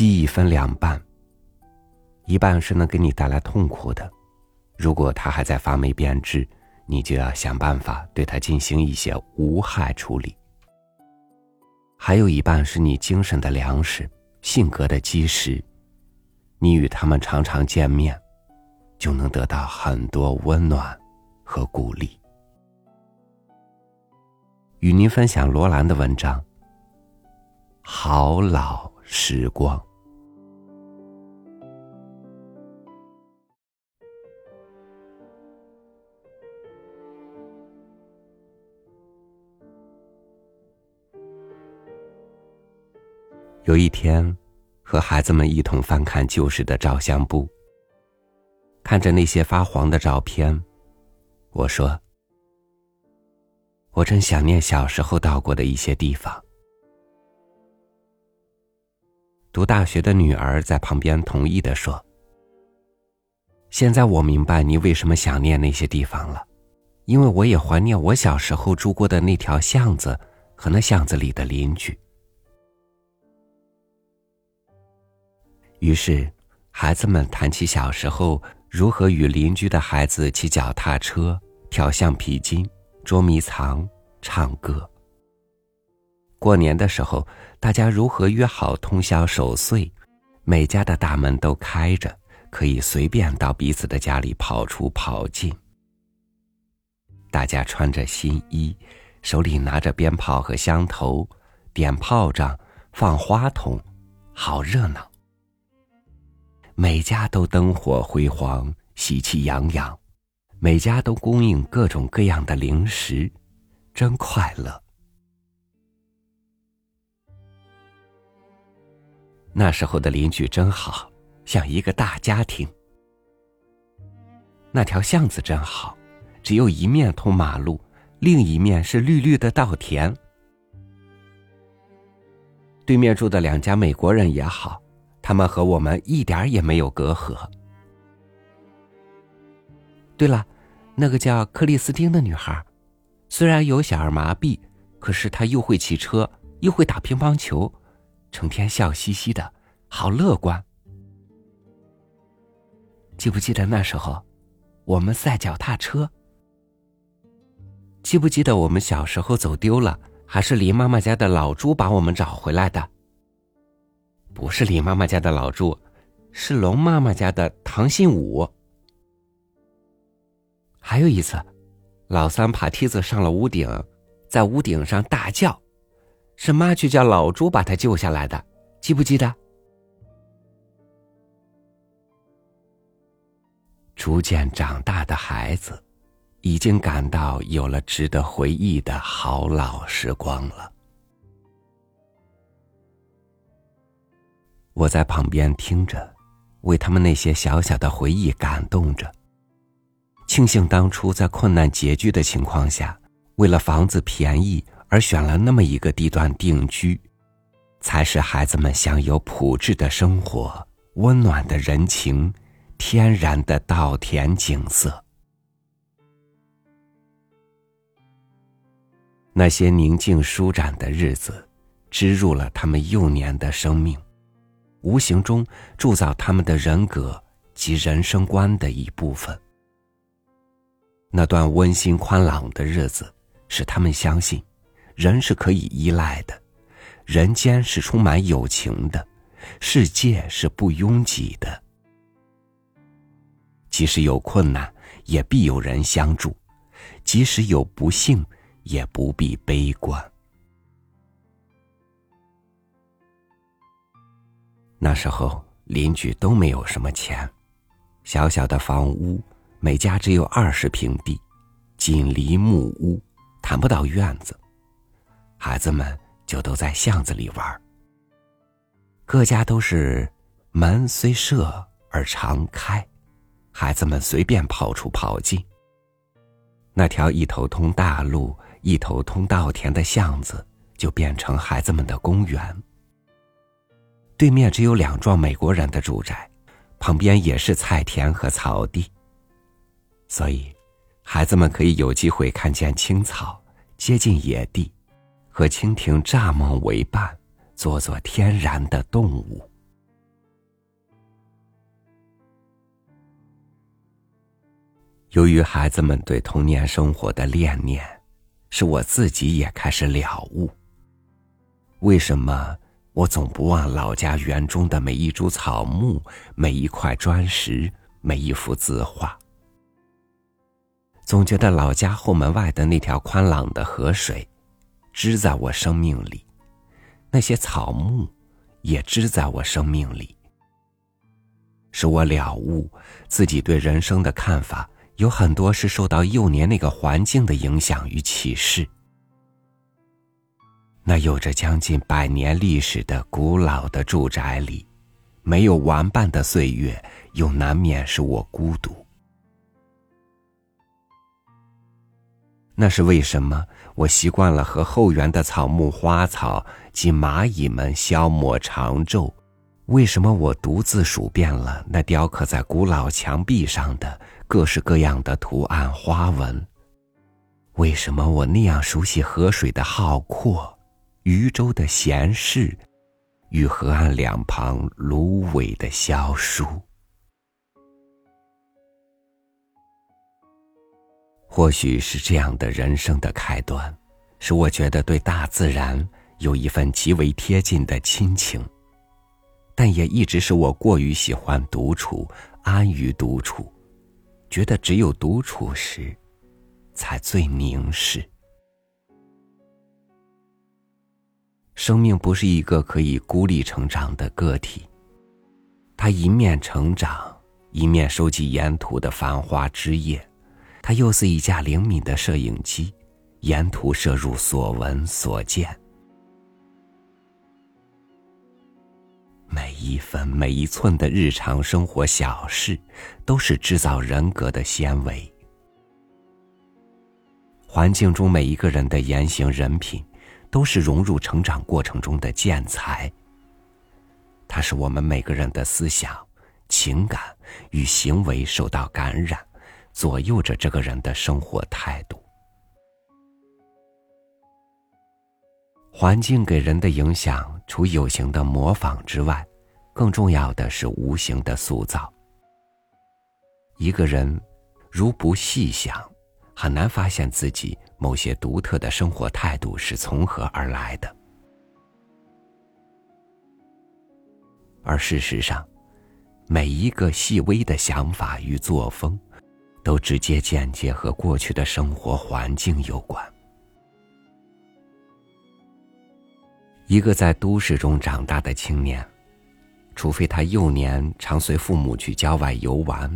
记忆分两半，一半是能给你带来痛苦的，如果它还在发霉变质，你就要想办法对它进行一些无害处理；还有一半是你精神的粮食、性格的基石，你与他们常常见面，就能得到很多温暖和鼓励。与您分享罗兰的文章，《好老》。时光。有一天，和孩子们一同翻看旧时的照相簿，看着那些发黄的照片，我说：“我真想念小时候到过的一些地方。”读大学的女儿在旁边同意的说：“现在我明白你为什么想念那些地方了，因为我也怀念我小时候住过的那条巷子和那巷子里的邻居。”于是，孩子们谈起小时候如何与邻居的孩子骑脚踏车、跳橡皮筋、捉迷藏、唱歌。过年的时候，大家如何约好通宵守岁？每家的大门都开着，可以随便到彼此的家里跑出跑进。大家穿着新衣，手里拿着鞭炮和香头，点炮仗、放花筒，好热闹。每家都灯火辉煌，喜气洋洋，每家都供应各种各样的零食，真快乐。那时候的邻居真好，像一个大家庭。那条巷子真好，只有一面通马路，另一面是绿绿的稻田。对面住的两家美国人也好，他们和我们一点也没有隔阂。对了，那个叫克里斯汀的女孩，虽然有小儿麻痹，可是她又会骑车，又会打乒乓球。成天笑嘻嘻的，好乐观。记不记得那时候，我们赛脚踏车？记不记得我们小时候走丢了，还是林妈妈家的老猪把我们找回来的？不是李妈妈家的老猪，是龙妈妈家的唐信武。还有一次，老三爬梯子上了屋顶，在屋顶上大叫。是妈去叫老朱把他救下来的，记不记得？逐渐长大的孩子，已经感到有了值得回忆的好老时光了。我在旁边听着，为他们那些小小的回忆感动着，庆幸当初在困难拮据的情况下，为了房子便宜。而选了那么一个地段定居，才使孩子们享有朴质的生活、温暖的人情、天然的稻田景色。那些宁静舒展的日子，植入了他们幼年的生命，无形中铸造他们的人格及人生观的一部分。那段温馨宽朗的日子，使他们相信。人是可以依赖的，人间是充满友情的，世界是不拥挤的。即使有困难，也必有人相助；即使有不幸，也不必悲观。那时候邻居都没有什么钱，小小的房屋，每家只有二十平地，紧邻木屋，谈不到院子。孩子们就都在巷子里玩。各家都是门虽设而常开，孩子们随便跑出跑进。那条一头通大路、一头通稻田的巷子，就变成孩子们的公园。对面只有两幢美国人的住宅，旁边也是菜田和草地。所以孩子们可以有机会看见青草接近野地，和蜻蜓蚱蜢为伴，做做天然的动物。由于孩子们对童年生活的恋念，是我自己也开始了悟。为什么？我总不忘老家园中的每一株草木、每一块砖石、每一幅字画？总觉得老家后门外的那条宽朗的河水，织在我生命里；那些草木，也织在我生命里，使我了悟自己对人生的看法。有很多是受到幼年那个环境的影响与启示。那有着将近百年历史的古老的住宅里，没有玩伴的岁月，又难免使我孤独。那是为什么？我习惯了和后园的草木花草及蚂蚁们消磨长昼。为什么我独自数遍了那雕刻在古老墙壁上的各式各样的图案花纹？为什么我那样熟悉河水的浩阔、渔舟的闲适与河岸两旁芦苇的萧疏？或许是这样的人生的开端，使我觉得对大自然有一份极为贴近的亲情。但也一直使我过于喜欢独处，安于独处，觉得只有独处时，才最凝视。生命不是一个可以孤立成长的个体，它一面成长，一面收集沿途的繁花枝叶，它又似一架灵敏的摄影机，沿途摄入所闻所见。每一分每一寸的日常生活小事，都是制造人格的纤维。环境中每一个人的言行人品，都是融入成长过程中的建材。它使我们每个人的思想、情感与行为受到感染，左右着这个人的生活态度。环境给人的影响。除有形的模仿之外，更重要的是无形的塑造。一个人如不细想，很难发现自己某些独特的生活态度是从何而来的。而事实上，每一个细微的想法与作风，都直接间接和过去的生活环境有关。一个在都市中长大的青年，除非他幼年常随父母去郊外游玩，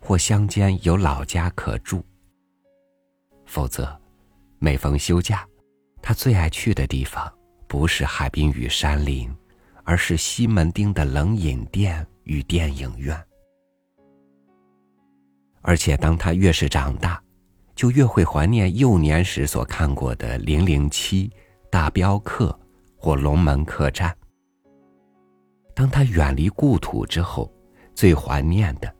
或乡间有老家可住，否则，每逢休假，他最爱去的地方不是海滨与山林，而是西门町的冷饮店与电影院。而且，当他越是长大，就越会怀念幼年时所看过的《零零七》《大镖客》。或龙门客栈。当他远离故土之后，最怀念的，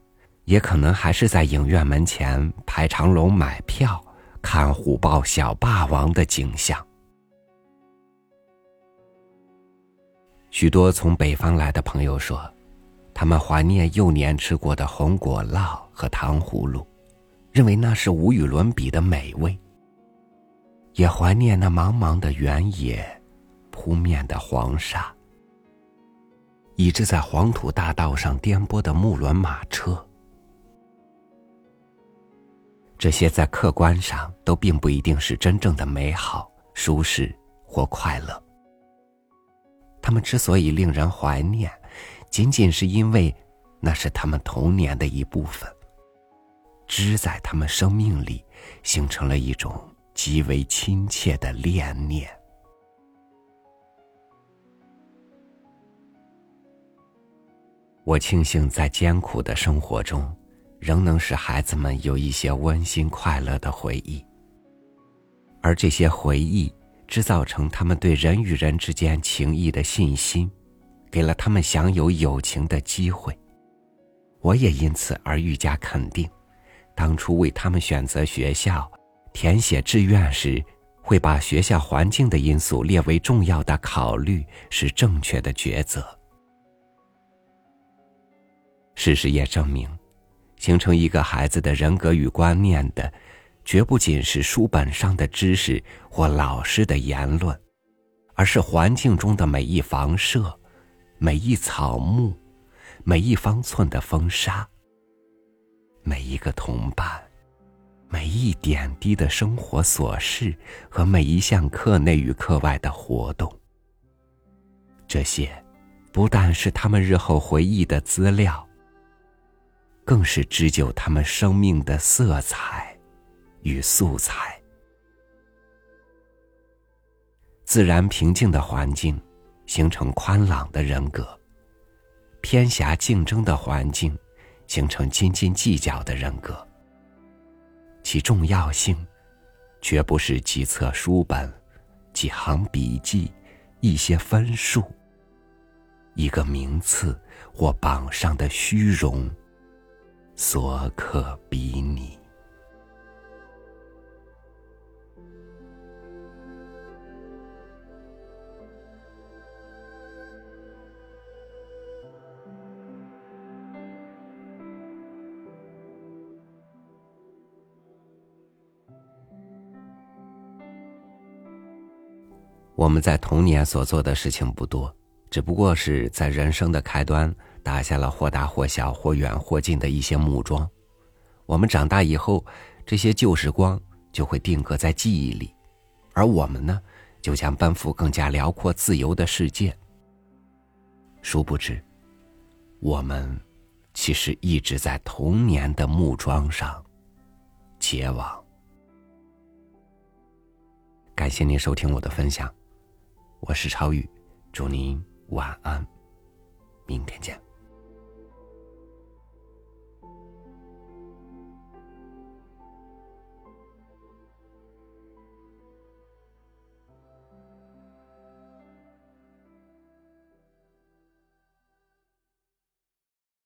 也可能还是在影院门前排长龙买票看虎豹小霸王的景象。许多从北方来的朋友说，他们怀念幼年吃过的红果烙和糖葫芦，认为那是无与伦比的美味。也怀念那茫茫的原野。扑面的黄沙，以致在黄土大道上颠簸的木轮马车，这些在客观上都并不一定是真正的美好、舒适或快乐。他们之所以令人怀念，仅仅是因为那是他们童年的一部分，织在他们生命里，形成了一种极为亲切的恋念。我庆幸在艰苦的生活中，仍能使孩子们有一些温馨快乐的回忆。而这些回忆制造成他们对人与人之间情谊的信心，给了他们享有友情的机会。我也因此而愈加肯定，当初为他们选择学校、填写志愿时，会把学校环境的因素列为重要的考虑是正确的抉择。事实也证明，形成一个孩子的人格与观念的，绝不仅是书本上的知识或老师的言论，而是环境中的每一房舍、每一草木、每一方寸的风沙、每一个同伴、每一点滴的生活琐事和每一项课内与课外的活动。这些，不但是他们日后回忆的资料。更是织就他们生命的色彩与素材。自然平静的环境，形成宽朗的人格；偏狭竞争的环境，形成斤斤计较的人格。其重要性，绝不是几册书本、几行笔记、一些分数、一个名次或榜上的虚荣。所可比拟。我们在童年所做的事情不多，只不过是在人生的开端。打下了或大或小、或远或近的一些木桩，我们长大以后，这些旧时光就会定格在记忆里，而我们呢，就将奔赴更加辽阔自由的世界。殊不知，我们其实一直在童年的木桩上结网。感谢您收听我的分享，我是超宇，祝您晚安，明天见。